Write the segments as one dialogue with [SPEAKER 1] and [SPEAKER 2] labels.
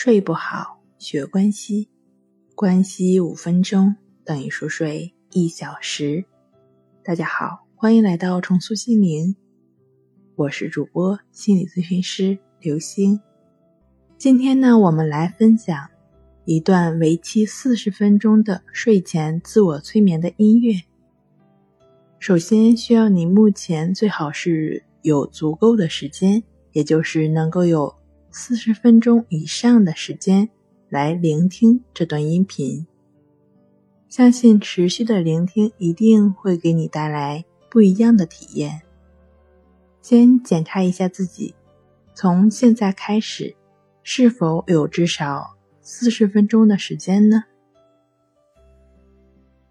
[SPEAKER 1] 睡不好，学关西，关西五分钟等于熟睡一小时。大家好，欢迎来到重塑心灵，我是主播心理咨询师刘星。今天呢，我们来分享一段为期四十分钟的睡前自我催眠的音乐。首先，需要你目前最好是有足够的时间，也就是能够有。四十分钟以上的时间来聆听这段音频，相信持续的聆听一定会给你带来不一样的体验。先检查一下自己，从现在开始是否有至少四十分钟的时间呢？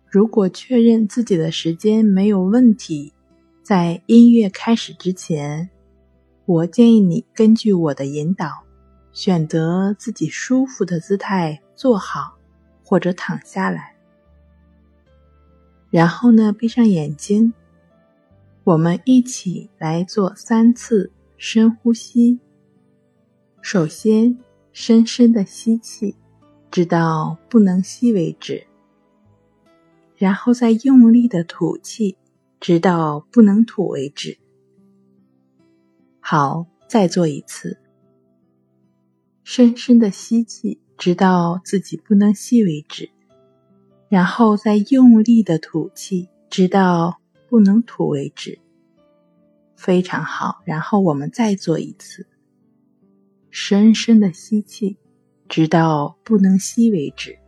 [SPEAKER 1] 如果确认自己的时间没有问题，在音乐开始之前。我建议你根据我的引导，选择自己舒服的姿态坐好，或者躺下来。然后呢，闭上眼睛，我们一起来做三次深呼吸。首先，深深的吸气，直到不能吸为止；然后再用力的吐气，直到不能吐为止。好，再做一次。深深的吸气，直到自己不能吸为止，然后再用力的吐气，直到不能吐为止。非常好，然后我们再做一次。深深的吸气，直到不能吸为止，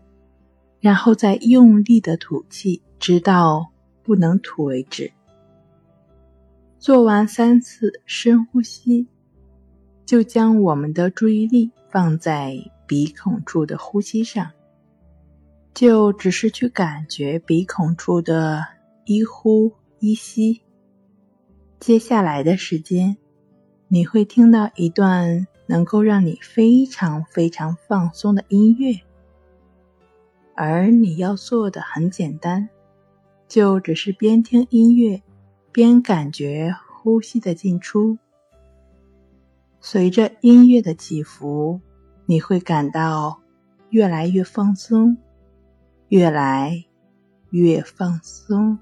[SPEAKER 1] 然后再用力的吐气，直到不能吐为止。做完三次深呼吸，就将我们的注意力放在鼻孔处的呼吸上，就只是去感觉鼻孔处的一呼一吸。接下来的时间，你会听到一段能够让你非常非常放松的音乐，而你要做的很简单，就只是边听音乐。边感觉呼吸的进出，随着音乐的起伏，你会感到越来越放松，越来越放松。